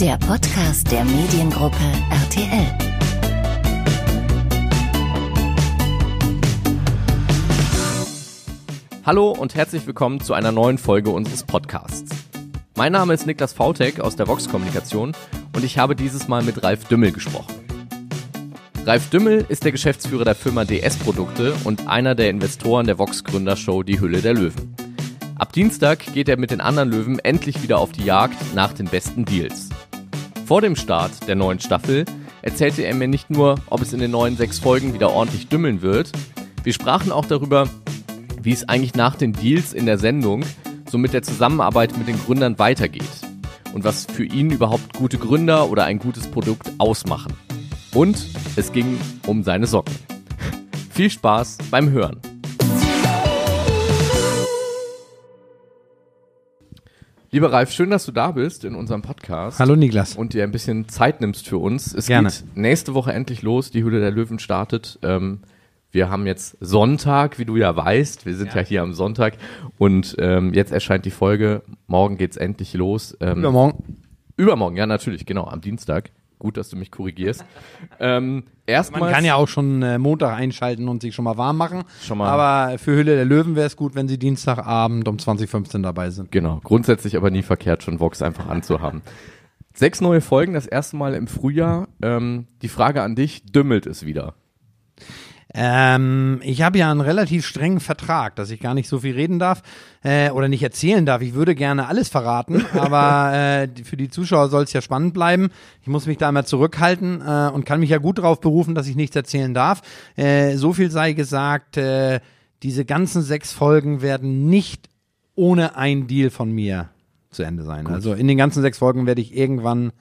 Der Podcast der Mediengruppe RTL. Hallo und herzlich willkommen zu einer neuen Folge unseres Podcasts. Mein Name ist Niklas Vautek aus der Vox Kommunikation und ich habe dieses Mal mit Ralf Dümmel gesprochen. Ralf Dümmel ist der Geschäftsführer der Firma DS Produkte und einer der Investoren der Vox Gründershow Die Hülle der Löwen. Ab Dienstag geht er mit den anderen Löwen endlich wieder auf die Jagd nach den besten Deals. Vor dem Start der neuen Staffel erzählte er mir nicht nur, ob es in den neuen sechs Folgen wieder ordentlich dümmeln wird, wir sprachen auch darüber, wie es eigentlich nach den Deals in der Sendung so mit der Zusammenarbeit mit den Gründern weitergeht und was für ihn überhaupt gute Gründer oder ein gutes Produkt ausmachen. Und es ging um seine Socken. Viel Spaß beim Hören. Lieber Ralf, schön, dass du da bist in unserem Podcast. Hallo Niklas. Und dir ein bisschen Zeit nimmst für uns. Es Gerne. geht nächste Woche endlich los. Die Hülle der Löwen startet. Ähm, wir haben jetzt Sonntag, wie du ja weißt. Wir sind ja, Ja. hier am Sonntag. Und ähm, jetzt erscheint die Folge. Morgen geht's endlich los. Ähm, Übermorgen. Übermorgen, ja, natürlich, genau, am Dienstag. Gut, dass du mich korrigierst. ähm, erstmal. Man kann ja auch schon äh, Montag einschalten und sich schon mal warm machen. Schon mal- Aber für Hülle der Löwen wäre es gut, wenn sie Dienstagabend um 2015 dabei sind. Genau, grundsätzlich aber nie verkehrt, schon Vox einfach anzuhaben. Sechs neue Folgen, das erste Mal im Frühjahr. Ähm, die Frage an dich, dümmelt es wieder? Ähm, ich habe ja einen relativ strengen Vertrag, dass ich gar nicht so viel reden darf äh, oder nicht erzählen darf. Ich würde gerne alles verraten, aber äh, für die Zuschauer soll es ja spannend bleiben. Ich muss mich da immer zurückhalten äh, und kann mich ja gut darauf berufen, dass ich nichts erzählen darf. Äh, so viel sei gesagt, äh, diese ganzen sechs Folgen werden nicht ohne ein Deal von mir zu Ende sein. Also in den ganzen sechs Folgen werde ich irgendwann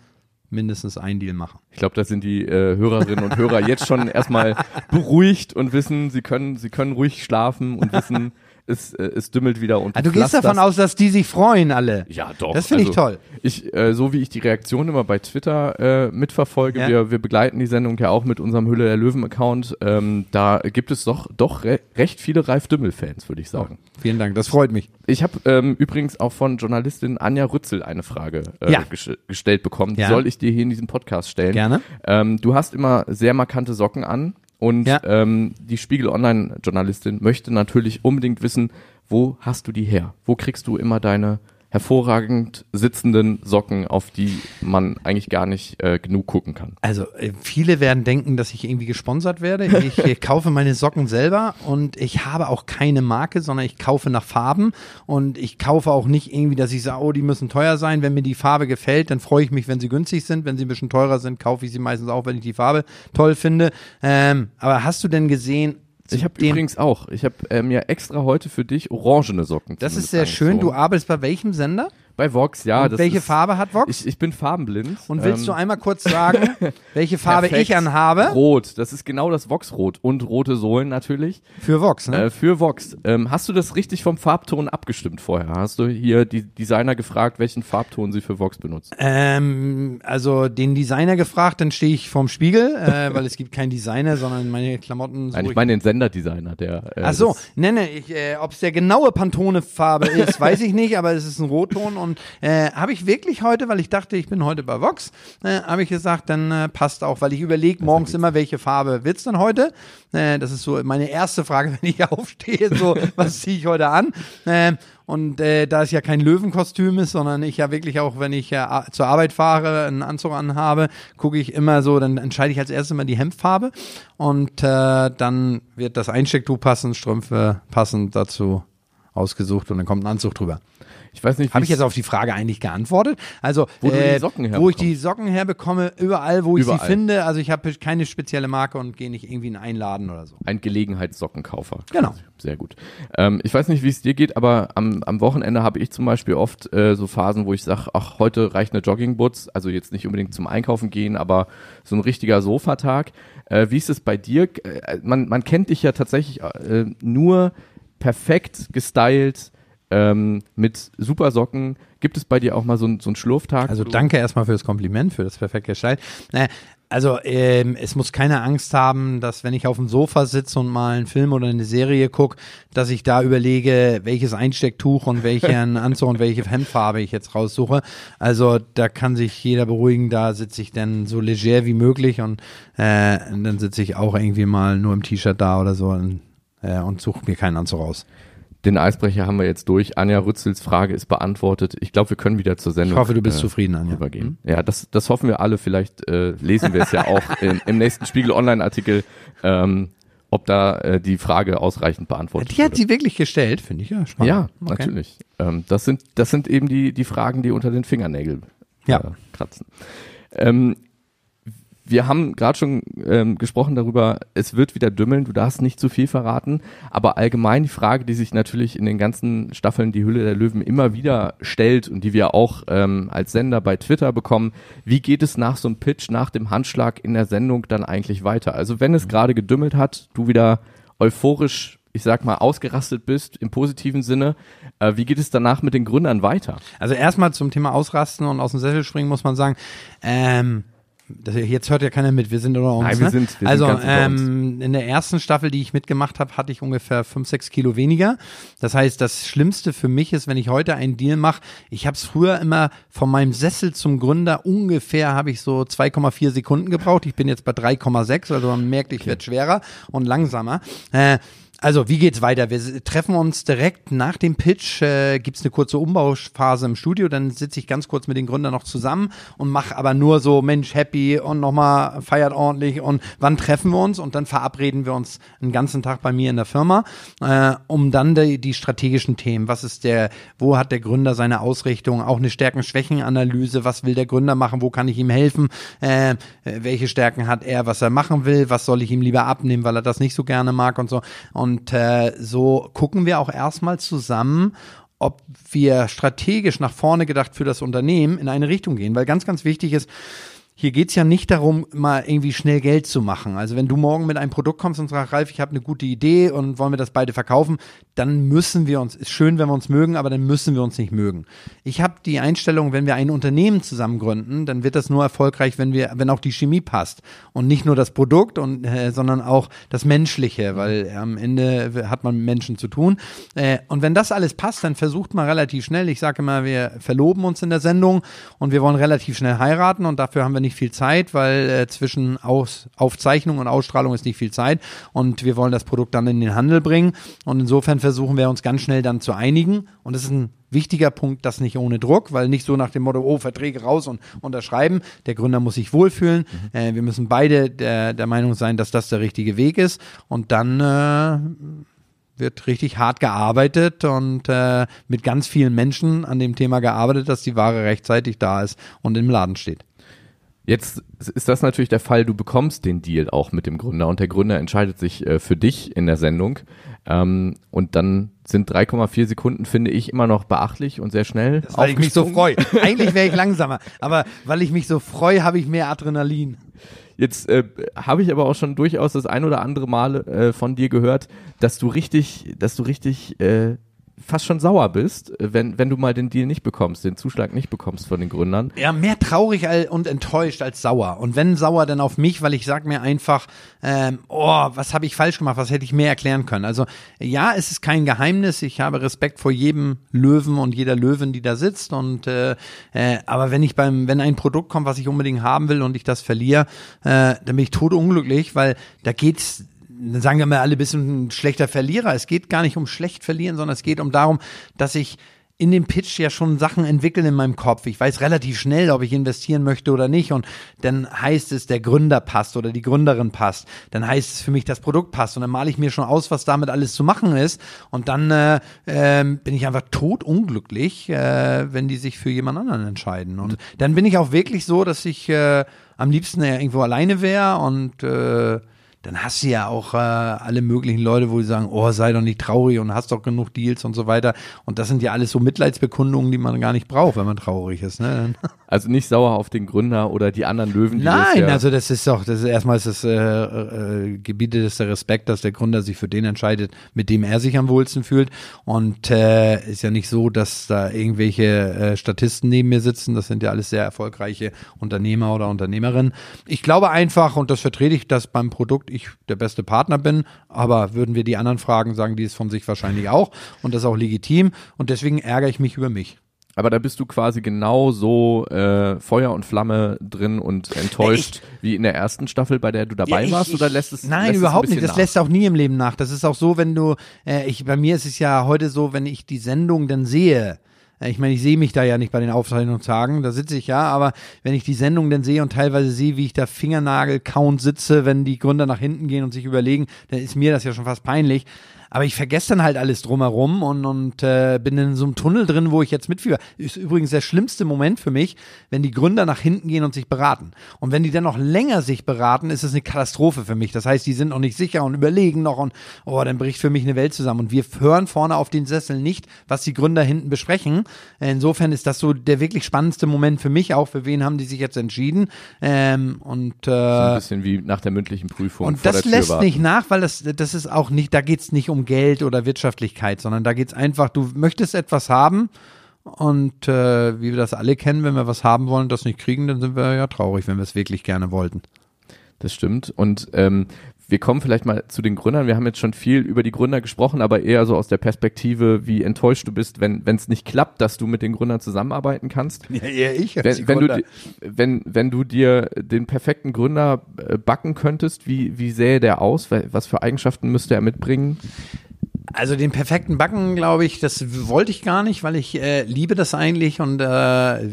mindestens ein Deal machen. Ich glaube, da sind die äh, Hörerinnen und Hörer jetzt schon erstmal beruhigt und wissen, sie können, sie können ruhig schlafen und wissen, es, äh, es dümmelt wieder und Ah, du gehst davon aus, dass die sich freuen alle. Ja, doch. Das finde ich Also, toll. Ich, äh, so wie ich die Reaktion immer bei Twitter äh, mitverfolge, Ja. wir, wir begleiten die Sendung ja auch mit unserem Hülle der Löwen-Account, ähm, da gibt es doch, doch re recht viele Ralf Dümmel-Fans, würde ich sagen. Vielen Dank, das freut mich. Ich habe ähm, übrigens auch von Journalistin Anja Rützel eine Frage äh, Ja. ges gestellt bekommen. Die Ja. soll ich dir hier in diesem Podcast stellen. Gerne. Ähm, du hast immer sehr markante Socken an und Ja. ähm, die Spiegel Online-Journalistin möchte natürlich unbedingt wissen, wo hast du die her? Wo kriegst du immer deine hervorragend sitzenden Socken, auf die man eigentlich gar nicht äh, genug gucken kann? Also äh, viele werden denken, dass ich irgendwie gesponsert werde. Ich äh, kaufe meine Socken selber und ich habe auch keine Marke, sondern ich kaufe nach Farben und ich kaufe auch nicht irgendwie, dass ich sage, oh, die müssen teuer sein. Wenn mir die Farbe gefällt, dann freue ich mich, wenn sie günstig sind. Wenn sie ein bisschen teurer sind, kaufe ich sie meistens auch, wenn ich die Farbe toll finde. Ähm, aber hast du denn gesehen? Ich habe übrigens auch, ich habe äh, mir extra heute für dich orangene Socken Das ist sehr schön. Du arbeitest bei welchem Sender? Bei Vox, ja. und welche ist, Farbe hat Vox? Ich, ich bin farbenblind. und willst Ähm, du einmal kurz sagen, welche Farbe perfekt. ich anhabe? Rot, das ist genau das Vox-Rot und rote Sohlen natürlich. Für Vox, ne? Äh, für Vox. Ähm, hast du das richtig vom Farbton abgestimmt vorher? Hast du hier die Designer gefragt, welchen Farbton sie für Vox benutzen? Ähm, also den Designer gefragt, dann stehe ich vorm Spiegel, äh, weil es gibt keinen Designer, sondern meine Klamotten. Nein, ich meine den Senderdesigner, der. Äh, Ach so, das- ne, ne, ich, äh, ob es der genaue Pantone-Farbe ist, weiß ich nicht, aber es ist ein Rotton und äh, habe ich wirklich heute, weil ich dachte, ich bin heute bei Vox, äh, habe ich gesagt, dann äh, passt auch, weil ich überlege morgens immer, welche Farbe wird's denn heute? Äh, das ist so meine erste Frage, wenn ich aufstehe, so, was ziehe ich heute an? Äh, und äh, da es ja kein Löwenkostüm ist, sondern ich ja wirklich auch, wenn ich ja zur Arbeit fahre, einen Anzug anhabe, gucke ich immer so, dann entscheide ich als erstes mal die Hemdfarbe und äh, dann wird das Einstecktuch passen, Strümpfe passend dazu ausgesucht und dann kommt ein Anzug drüber. Ich weiß nicht, Habe ich jetzt auf die Frage eigentlich geantwortet? Also, Wo äh, die Socken wo ich die Socken herbekomme, überall, wo ich Überall. sie finde. Also ich habe keine spezielle Marke und gehe nicht irgendwie in einen Laden oder so. ein Gelegenheitssockenkaufer. Genau. Sehr gut. Ähm, ich weiß nicht, wie es dir geht, aber am, am Wochenende habe ich zum Beispiel oft äh, so Phasen, wo ich sage, ach, heute reicht eine Joggingboots, also jetzt nicht unbedingt zum Einkaufen gehen, aber so ein richtiger Sofatag. Äh, wie ist es bei dir? Äh, man, man kennt dich ja tatsächlich äh, nur perfekt gestylt, ähm, mit super Socken. Gibt es bei dir auch mal so, so einen Schlurftag? Also danke erstmal für das Kompliment, für das perfekte Style. Äh, also ähm, es muss keine Angst haben, dass wenn ich auf dem Sofa sitze und mal einen Film oder eine Serie gucke, dass ich da überlege, welches Einstecktuch und welchen Anzug und welche Hemdfarbe ich jetzt raussuche. Also da kann sich jeder beruhigen, da sitze ich dann so leger wie möglich und, äh, dann sitze ich auch irgendwie mal nur im T-Shirt da oder so und, äh, und suche mir keinen Anzug raus. Den Eisbrecher haben wir jetzt durch. Anja Rützels Frage ist beantwortet. Ich glaube, wir können wieder zur Sendung. Ich hoffe, du bist äh, zufrieden, Anja. Übergehen. Mhm. Ja, das, das hoffen wir alle. Vielleicht äh, lesen wir es ja auch im, im nächsten Spiegel Online-Artikel, ähm, ob da äh, die Frage ausreichend beantwortet wird. Die hat wurde. sie wirklich gestellt, finde ich ja spannend. Ja, okay. natürlich. Ähm, das sind das sind eben die die Fragen, die unter den Fingernägeln ja. äh, kratzen. Ähm, wir haben gerade schon ähm, gesprochen darüber, es wird wieder dümmeln, du darfst nicht zu viel verraten, aber allgemein die Frage, die sich natürlich in den ganzen Staffeln Die Hülle der Löwen immer wieder stellt und die wir auch ähm, als Sender bei Twitter bekommen, wie geht es nach so einem Pitch, nach dem Handschlag in der Sendung dann eigentlich weiter? Also wenn es mhm. gerade gedümmelt hat, du wieder euphorisch ich sag mal, ausgerastet bist im positiven Sinne. Äh, wie geht es danach mit den Gründern weiter? Also erstmal zum Thema Ausrasten und aus dem Sessel springen muss man sagen, ähm, das, jetzt hört ja keiner mit, wir sind unter uns. Nein, wir ne? sind, wir also sind ähm, in der ersten Staffel, die ich mitgemacht habe, hatte ich ungefähr fünf, sechs Kilo weniger. Das heißt, das Schlimmste für mich ist, wenn ich heute einen Deal mache, ich habe es früher immer von meinem Sessel zum Gründer ungefähr habe ich so 2,4 Sekunden gebraucht. Ich bin jetzt bei 3,6, also man merkt, ich okay. werde schwerer und langsamer. Äh, also, wie geht's weiter? Wir treffen uns direkt nach dem Pitch, äh, gibt's eine kurze Umbauphase im Studio, dann sitze ich ganz kurz mit den Gründern noch zusammen und mache aber nur so, Mensch, happy und nochmal feiert ordentlich und wann treffen wir uns? Und dann verabreden wir uns einen ganzen Tag bei mir in der Firma, äh, um dann die, die strategischen Themen, was ist der, wo hat der Gründer seine Ausrichtung, auch eine Stärken-Schwächen-Analyse, was will der Gründer machen, wo kann ich ihm helfen, äh, welche Stärken hat er, was er machen will, was soll ich ihm lieber abnehmen, weil er das nicht so gerne mag und so. Und und äh, so gucken wir auch erstmal zusammen, ob wir strategisch nach vorne gedacht für das Unternehmen in eine Richtung gehen. Weil ganz, ganz wichtig ist, hier geht's ja nicht darum, mal irgendwie schnell Geld zu machen. Also wenn du morgen mit einem Produkt kommst und sagst, Ralf, ich habe eine gute Idee und wollen wir das beide verkaufen, dann müssen wir uns, ist schön, wenn wir uns mögen, aber dann müssen wir uns nicht mögen. Ich habe die Einstellung, wenn wir ein Unternehmen zusammen gründen, dann wird das nur erfolgreich, wenn wir, wenn auch die Chemie passt und nicht nur das Produkt und äh, sondern auch das Menschliche, weil äh, am Ende hat man mit Menschen zu tun. Äh, und wenn das alles passt, dann versucht man relativ schnell. Ich sage immer, wir verloben uns in der Sendung und wir wollen relativ schnell heiraten und dafür haben wir nicht nicht viel Zeit, weil äh, zwischen Aus Aufzeichnung und Ausstrahlung ist nicht viel Zeit und wir wollen das Produkt dann in den Handel bringen und insofern versuchen wir uns ganz schnell dann zu einigen und das ist ein wichtiger Punkt, das nicht ohne Druck, weil nicht so nach dem Motto, oh, Verträge raus und unterschreiben. Der Gründer muss sich wohlfühlen. Mhm. Äh, wir müssen beide der, der Meinung sein, dass das der richtige Weg ist. Und dann äh, wird richtig hart gearbeitet und äh, mit ganz vielen Menschen an dem Thema gearbeitet, dass die Ware rechtzeitig da ist und im Laden steht. Jetzt ist das natürlich der Fall, du bekommst den Deal auch mit dem Gründer und der Gründer entscheidet sich äh, für dich in der Sendung. Ähm, und dann sind 3,4 Sekunden, finde ich, immer noch beachtlich und sehr schnell. Das, weil ich mich so freue. Eigentlich wäre ich langsamer, aber weil ich mich so freue, habe ich mehr Adrenalin. Jetzt äh, habe ich aber auch schon durchaus das ein oder andere Mal äh, von dir gehört, dass du richtig, dass du richtig äh, fast schon sauer bist, wenn, wenn du mal den Deal nicht bekommst, den Zuschlag nicht bekommst von den Gründern. Ja, mehr traurig und enttäuscht als sauer. Und wenn sauer, dann auf mich, weil ich sag mir einfach, ähm, oh, was habe ich falsch gemacht, was hätte ich mehr erklären können. Also ja, es ist kein Geheimnis, ich habe Respekt vor jedem Löwen und jeder Löwin, die da sitzt. Und äh, äh, aber wenn ich beim, wenn ein Produkt kommt, was ich unbedingt haben will und ich das verliere, äh, dann bin ich totunglücklich, weil da geht's sagen wir alle, bist ein schlechter Verlierer. Es geht gar nicht um schlecht verlieren, sondern es geht um darum, dass ich in dem Pitch ja schon Sachen entwickeln in meinem Kopf. Ich weiß relativ schnell, ob ich investieren möchte oder nicht. Und dann heißt es, der Gründer passt oder die Gründerin passt. Dann heißt es für mich, das Produkt passt. Und dann male ich mir schon aus, was damit alles zu machen ist. Und dann äh, äh, bin ich einfach totunglücklich, äh, wenn die sich für jemand anderen entscheiden. Und dann bin ich auch wirklich so, dass ich äh, am liebsten irgendwo alleine wäre und äh, dann hast du ja auch äh, alle möglichen Leute, wo die sagen, oh, sei doch nicht traurig und hast doch genug Deals und so weiter. Und das sind ja alles so Mitleidsbekundungen, die man gar nicht braucht, wenn man traurig ist. Ne? Also nicht sauer auf den Gründer oder die anderen Löwen. Die das Nein, ja also das ist doch, das ist erstmal ist das äh, äh, gebietet es der Respekt, dass der Gründer sich für den entscheidet, mit dem er sich am wohlsten fühlt. Und äh, ist ja nicht so, dass da irgendwelche äh, Statisten neben mir sitzen. Das sind ja alles sehr erfolgreiche Unternehmer oder Unternehmerinnen. Ich glaube einfach, und das vertrete ich, dass beim Produkt ich der beste Partner bin. Aber würden wir die anderen fragen, sagen die es von sich wahrscheinlich auch. Und das ist auch legitim. Und deswegen ärgere ich mich über mich. Aber da bist du quasi genau so äh, Feuer und Flamme drin und enttäuscht wie in der ersten Staffel, bei der du dabei Ja, ich- warst, ich- oder lässt es Nein, lässt es überhaupt nicht. bisschen Das nach? lässt auch nie im Leben nach. Das ist auch so, wenn du, äh, ich, bei mir ist es ja heute so, wenn ich die Sendung dann sehe, äh, ich meine, ich sehe mich da ja nicht bei den Aufzeichnungstagen, da sitze ich ja, aber wenn ich die Sendung dann sehe und teilweise sehe, wie ich da Fingernagel-count sitze, wenn die Gründer nach hinten gehen und sich überlegen, dann ist mir das ja schon fast peinlich. Aber ich vergesse dann halt alles drumherum und, und äh, bin in so einem Tunnel drin, wo ich jetzt mitfieber. Ist übrigens der schlimmste Moment für mich, wenn die Gründer nach hinten gehen und sich beraten. Und wenn die dann noch länger sich beraten, ist es eine Katastrophe für mich. Das heißt, die sind noch nicht sicher und überlegen noch und oh, dann bricht für mich eine Welt zusammen. Und wir hören vorne auf den Sessel nicht, was die Gründer hinten besprechen. Insofern ist das so der wirklich spannendste Moment für mich auch. Für wen haben die sich jetzt entschieden? Ähm, und So ein äh, bisschen wie nach der mündlichen Prüfung und vor das der Tür lässt nicht nach, weil das, das ist auch nicht, da geht's nicht um Geld oder Wirtschaftlichkeit, sondern da geht's einfach, du möchtest etwas haben und äh, wie wir das alle kennen, wenn wir was haben wollen und das nicht kriegen, dann sind wir ja traurig, wenn wir es wirklich gerne wollten. Das stimmt. Und ähm, wir kommen vielleicht mal zu den Gründern. Wir haben jetzt schon viel über die Gründer gesprochen, aber eher so aus der Perspektive, wie enttäuscht du bist, wenn wenn es nicht klappt, dass du mit den Gründern zusammenarbeiten kannst. Ja, eher ich Wenn, wenn, du, wenn, wenn du dir den perfekten Gründer äh, backen könntest, wie, wie sähe der aus? Wa- Was für Eigenschaften müsste er mitbringen? Also den perfekten Backen, glaube ich, das wollte ich gar nicht, weil ich äh, liebe das eigentlich und äh,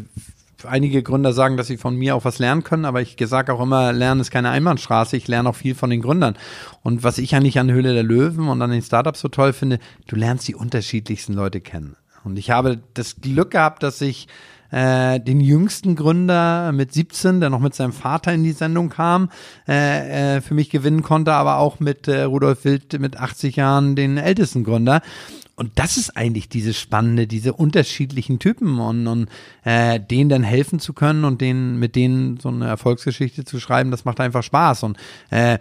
einige Gründer sagen, dass sie von mir auch was lernen können, aber ich sage auch immer, Lernen ist keine Einbahnstraße, ich lerne auch viel von den Gründern. Und was ich eigentlich an Höhle der Löwen und an den Startups so toll finde, du lernst die unterschiedlichsten Leute kennen. Und ich habe das Glück gehabt, dass ich äh, den jüngsten Gründer mit 17, der noch mit seinem Vater in die Sendung kam, äh, äh, für mich gewinnen konnte, aber auch mit äh, Rudolf Wild mit 80 Jahren den ältesten Gründer. Und das ist eigentlich dieses Spannende, diese unterschiedlichen Typen und, und äh, denen dann helfen zu können und denen mit denen so eine Erfolgsgeschichte zu schreiben, das macht einfach Spaß. Und äh,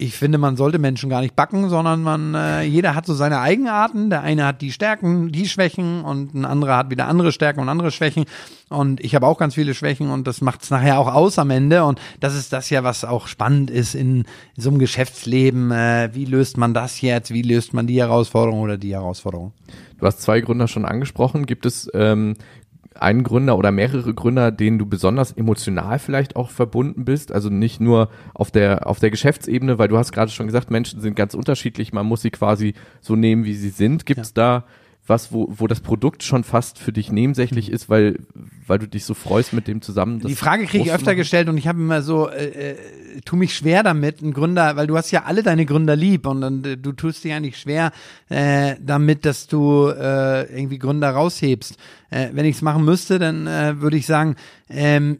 ich finde, man sollte Menschen gar nicht backen, sondern man, äh, jeder hat so seine Eigenarten. Der eine hat die Stärken, die Schwächen und ein anderer hat wieder andere Stärken und andere Schwächen. Und ich habe auch ganz viele Schwächen und das macht es nachher auch aus am Ende. Und das ist das ja, was auch spannend ist in, so einem Geschäftsleben. Äh, wie löst man das jetzt? Wie löst man die Herausforderung oder die Herausforderung? Du hast zwei Gründer schon angesprochen. Gibt es ähm, einen Gründer oder mehrere Gründer, denen du besonders emotional vielleicht auch verbunden bist? Also nicht nur auf der, auf der Geschäftsebene, weil du hast gerade schon gesagt, Menschen sind ganz unterschiedlich, man muss sie quasi so nehmen, wie sie sind. Gibt es da was, wo, wo das Produkt schon fast für dich nebensächlich ist, weil, weil du dich so freust mit dem zusammen? Die Frage kriege ich öfter gestellt und ich habe immer so, äh, äh, tu mich schwer damit, ein Gründer, weil du hast ja alle deine Gründer lieb und dann, äh, du tust dir eigentlich schwer äh, damit, dass du äh, irgendwie Gründer raushebst. Äh, wenn ich es machen müsste, dann äh, würde ich sagen, ähm,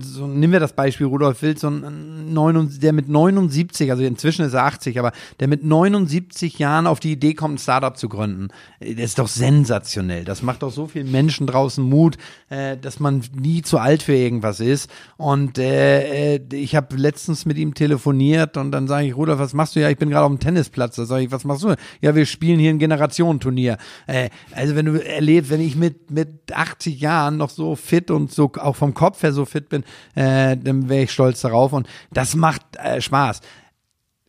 so nehmen wir das Beispiel Rudolf Wild, so ein 79, der mit 79, also inzwischen ist er 80, aber der mit 79 Jahren auf die Idee kommt, ein Startup zu gründen. Äh, Das ist doch sensationell. Das macht doch so vielen Menschen draußen Mut, äh, dass man nie zu alt für irgendwas ist. Und äh, äh, ich habe letztens mit ihm telefoniert und dann sage ich, Rudolf, was machst du? Ja, ich bin gerade auf dem Tennisplatz. Da sage ich, was machst du? Ja, wir spielen hier ein Generationenturnier. Äh, also wenn du erlebst, wenn ich mit, mit 80 Jahren noch so fit und so auch vom Kopf her so fit bin, äh, dann wäre ich stolz darauf. Und das macht äh, Spaß.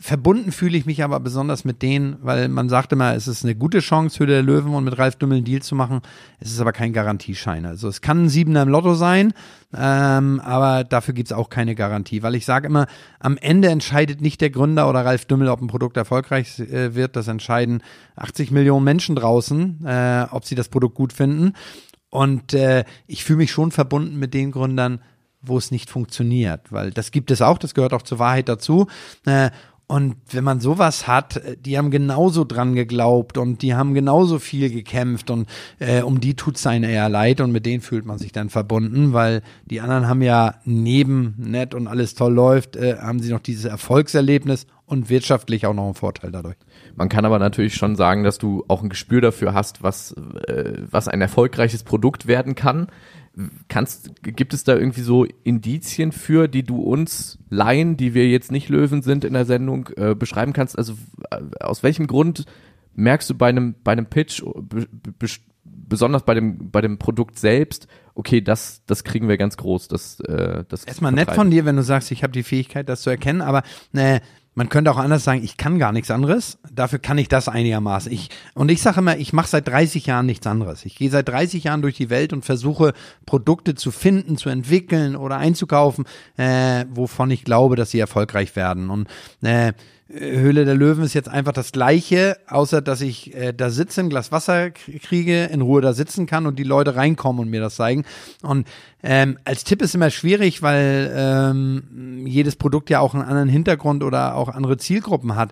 Verbunden fühle ich mich aber besonders mit denen, weil man sagt immer, es ist eine gute Chance, Höhle der Löwen und mit Ralf Dümmel einen Deal zu machen. Es ist aber kein Garantieschein. Also es kann ein Siebener im Lotto sein, ähm, aber dafür gibt's auch keine Garantie, weil ich sage immer, am Ende entscheidet nicht der Gründer oder Ralf Dümmel, ob ein Produkt erfolgreich äh, wird. Das entscheiden 80 Millionen Menschen draußen, äh, ob sie das Produkt gut finden. Und äh, ich fühle mich schon verbunden mit den Gründern, wo es nicht funktioniert, weil das gibt es auch, das gehört auch zur Wahrheit dazu. Äh, und wenn man sowas hat, äh, die haben genauso dran geglaubt und die haben genauso viel gekämpft und äh, um die tut's einen eher leid und mit denen fühlt man sich dann verbunden, weil die anderen haben ja neben nett und alles toll läuft, äh, haben sie noch dieses Erfolgserlebnis und wirtschaftlich auch noch einen Vorteil dadurch. Man kann aber natürlich schon sagen, dass du auch ein Gespür dafür hast, was, äh, was ein erfolgreiches Produkt werden kann. Kannst, gibt es da irgendwie so Indizien für, die du uns Laien, die wir jetzt nicht Löwen sind in der Sendung, äh, beschreiben kannst? Also äh, aus welchem Grund merkst du bei einem, bei einem Pitch, be, besonders bei dem, bei dem Produkt selbst, okay, das, das kriegen wir ganz groß. Das, äh, das Erstmal nett von dir, wenn du sagst, ich habe die Fähigkeit, das zu erkennen, aber äh, man könnte auch anders sagen, ich kann gar nichts anderes. Dafür kann ich das einigermaßen. Ich, und ich sage immer, ich mache seit 30 Jahren nichts anderes. Ich gehe seit 30 Jahren durch die Welt und versuche Produkte zu finden, zu entwickeln oder einzukaufen, äh, wovon ich glaube, dass sie erfolgreich werden. Und äh, Höhle der Löwen ist jetzt einfach das Gleiche, außer dass ich äh, da sitze, ein Glas Wasser kriege, in Ruhe da sitzen kann und die Leute reinkommen und mir das zeigen. Und ähm, als Tipp ist immer schwierig, weil ähm, jedes Produkt ja auch einen anderen Hintergrund oder auch andere Zielgruppen hat.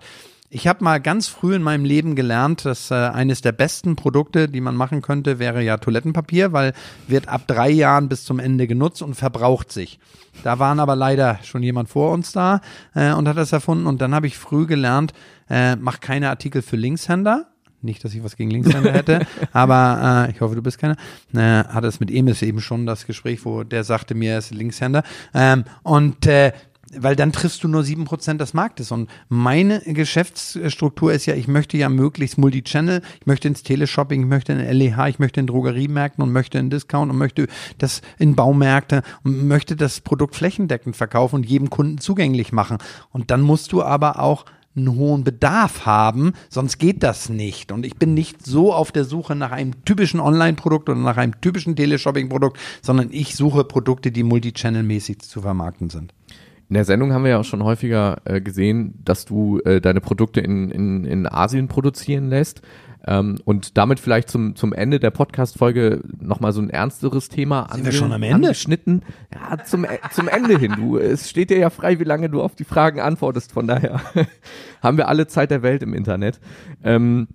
Ich habe mal ganz früh in meinem Leben gelernt, dass äh, eines der besten Produkte, die man machen könnte, wäre ja Toilettenpapier, weil wird ab drei Jahren bis zum Ende genutzt und verbraucht sich. Da waren aber leider schon jemand vor uns da äh, und hat das erfunden. Und dann habe ich früh gelernt, äh, mach keine Artikel für Linkshänder. Nicht, dass ich was gegen Linkshänder hätte, aber äh, ich hoffe, du bist keiner. Äh, hatte es mit Emis eben schon das Gespräch, wo der sagte mir, er ist Linkshänder. Ähm, und äh, weil dann triffst du nur sieben Prozent des Marktes. Und meine Geschäftsstruktur ist ja, ich möchte ja möglichst Multi-Channel, ich möchte ins Teleshopping, ich möchte in LEH, ich möchte in Drogeriemärkten und möchte in Discount und möchte das in Baumärkte und möchte das Produkt flächendeckend verkaufen und jedem Kunden zugänglich machen. Und dann musst du aber auch einen hohen Bedarf haben, sonst geht das nicht. Und ich bin nicht so auf der Suche nach einem typischen Online-Produkt oder nach einem typischen Teleshopping-Produkt, sondern ich suche Produkte, die multichannel-mäßig zu vermarkten sind. In der Sendung haben wir ja auch schon häufiger äh, gesehen, dass du äh, deine Produkte in, in, in Asien produzieren lässt. Ähm, und damit vielleicht zum, zum Ende der Podcast-Folge nochmal so ein ernsteres Thema Sind wir schon am Ende? angeschnitten. Ja, zum, äh, zum Ende hin. Du, es steht dir ja frei, wie lange du auf die Fragen antwortest. Von daher haben wir alle Zeit der Welt im Internet. Ähm,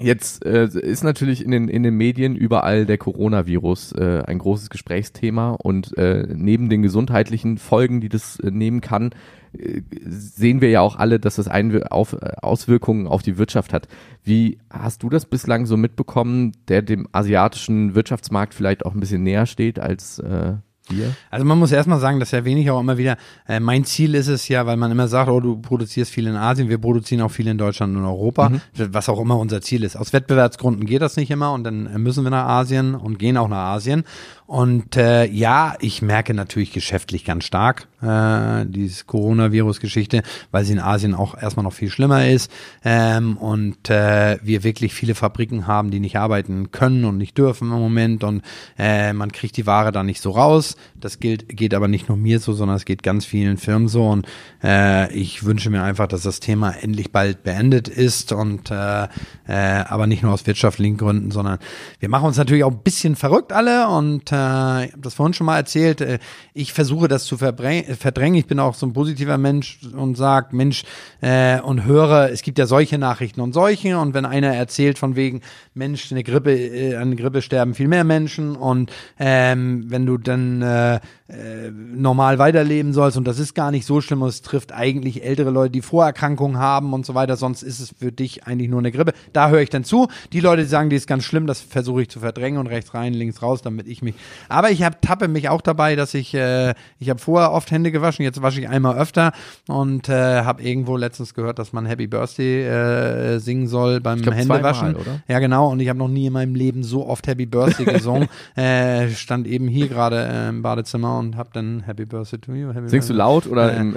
Jetzt äh, ist natürlich in den, in den Medien überall der Coronavirus äh, ein großes Gesprächsthema und äh, neben den gesundheitlichen Folgen, die das äh, nehmen kann, äh, sehen wir ja auch alle, dass das Einw auf, äh, Auswirkungen auf die Wirtschaft hat. Wie hast du das bislang so mitbekommen, der dem asiatischen Wirtschaftsmarkt vielleicht auch ein bisschen näher steht als äh, Bier? Also man muss erstmal sagen, dass ja wenig auch immer wieder, äh, mein Ziel ist es ja, weil man immer sagt, oh, du produzierst viel in Asien, wir produzieren auch viel in Deutschland und Europa, mhm. was auch immer unser Ziel ist. Aus Wettbewerbsgründen geht das nicht immer und dann müssen wir nach Asien und gehen auch nach Asien. Und äh, ja, ich merke natürlich geschäftlich ganz stark äh, diese Coronavirus-Geschichte, weil sie in Asien auch erstmal noch viel schlimmer ist. Ähm, und äh, wir wirklich viele Fabriken haben, die nicht arbeiten können und nicht dürfen im Moment. Und äh, man kriegt die Ware da nicht so raus. Das gilt, geht aber nicht nur mir so, sondern es geht ganz vielen Firmen so. Und äh, ich wünsche mir einfach, dass das Thema endlich bald beendet ist. Und äh, äh, aber nicht nur aus wirtschaftlichen Gründen, sondern wir machen uns natürlich auch ein bisschen verrückt alle. Und äh, äh, ich habe das vorhin schon mal erzählt, äh, ich versuche das zu verdrängen. Ich bin auch so ein positiver Mensch und sage, Mensch, äh, und höre, es gibt ja solche Nachrichten und solche. Und wenn einer erzählt von wegen, Mensch, eine Grippe, äh, an Grippe sterben viel mehr Menschen und ähm, wenn du dann äh, äh, normal weiterleben sollst und das ist gar nicht so schlimm und es trifft eigentlich ältere Leute, die Vorerkrankungen haben und so weiter, sonst ist es für dich eigentlich nur eine Grippe. Da höre ich dann zu. Die Leute, die sagen, die ist ganz schlimm, das versuche ich zu verdrängen und rechts rein, links raus, damit ich mich aber ich hab, tappe mich auch dabei, dass ich, äh, ich habe vorher oft Hände gewaschen, jetzt wasche ich einmal öfter und äh, habe irgendwo letztens gehört, dass man Happy Birthday äh, singen soll beim glaub, Händewaschen. Zweimal, oder? Ja, genau. Und ich habe noch nie in meinem Leben so oft Happy Birthday gesungen. äh, stand eben hier gerade äh, im Badezimmer und habe dann Happy Birthday to you. Happy Singst du laut oder? Äh, im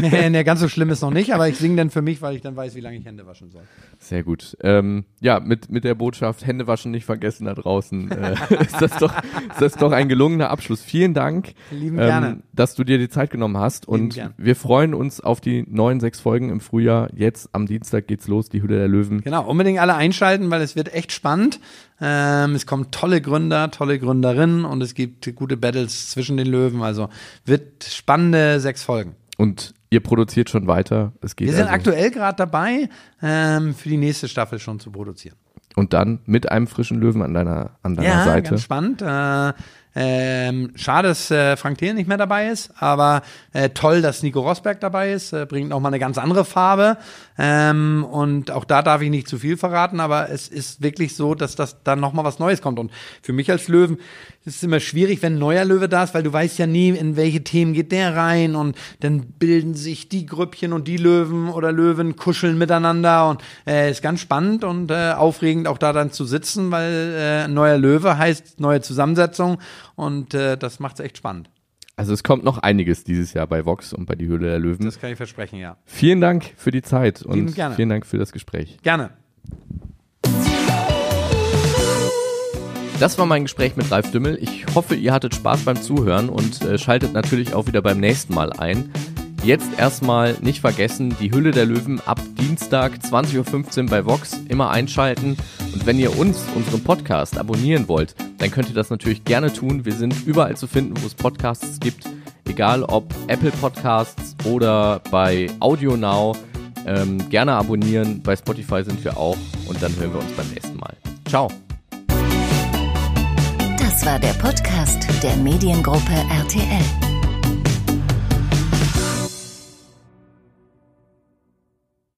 nee, ganz so schlimm ist noch nicht, aber ich singe dann für mich, weil ich dann weiß, wie lange ich Hände waschen soll. Sehr gut. Ähm, ja, mit, mit der Botschaft Hände waschen nicht vergessen da draußen. Äh, ist, das doch, ist das doch ein gelungener Abschluss. Vielen Dank, ähm, dass du dir die Zeit genommen hast. Lieben und gern. wir freuen uns auf die neuen sechs Folgen im Frühjahr. Jetzt am Dienstag geht's los, die Hülle der Löwen. Genau, unbedingt alle einschalten, weil es wird echt spannend. Ähm, es kommen tolle Gründer, tolle Gründerinnen und es gibt gute Battles zwischen den Löwen. Also wird spannende sechs Folgen. Und ihr produziert schon weiter. Es geht Wir sind also. aktuell gerade dabei, ähm, für die nächste Staffel schon zu produzieren. Und dann mit einem frischen Löwen an deiner, an deiner ja, Seite. Ganz spannend. Äh, Ähm, schade, dass äh, Frank Thiel nicht mehr dabei ist, aber äh, toll, dass Nico Rosberg dabei ist. Äh, bringt nochmal eine ganz andere Farbe. Ähm, und auch da darf ich nicht zu viel verraten, aber es ist wirklich so, dass das dann nochmal was Neues kommt. Und für mich als Löwen ist es immer schwierig, wenn ein neuer Löwe da ist, weil du weißt ja nie, in welche Themen geht der rein und dann bilden sich die Grüppchen und die Löwen oder Löwen kuscheln miteinander und äh, ist ganz spannend und äh, aufregend auch da dann zu sitzen, weil äh, neuer Löwe heißt neue Zusammensetzung und äh, das macht es echt spannend. Also es kommt noch einiges dieses Jahr bei Vox und bei die Höhle der Löwen. Das kann ich versprechen, ja. Vielen Dank für die Zeit und vielen Dank für das Gespräch. Gerne. Das war mein Gespräch mit Ralf Dümmel. Ich hoffe, ihr hattet Spaß beim Zuhören und äh, schaltet natürlich auch wieder beim nächsten Mal ein. Jetzt erstmal nicht vergessen, die Hülle der Löwen ab Dienstag 20.15 Uhr bei Vox immer einschalten. Und wenn ihr uns, unseren Podcast, abonnieren wollt, dann könnt ihr das natürlich gerne tun. Wir sind überall zu finden, wo es Podcasts gibt. Egal ob Apple Podcasts oder bei Audio Now. Ähm, gerne abonnieren. Bei Spotify sind wir auch. Und dann hören wir uns beim nächsten Mal. Ciao. Das war der Podcast der Mediengruppe RTL.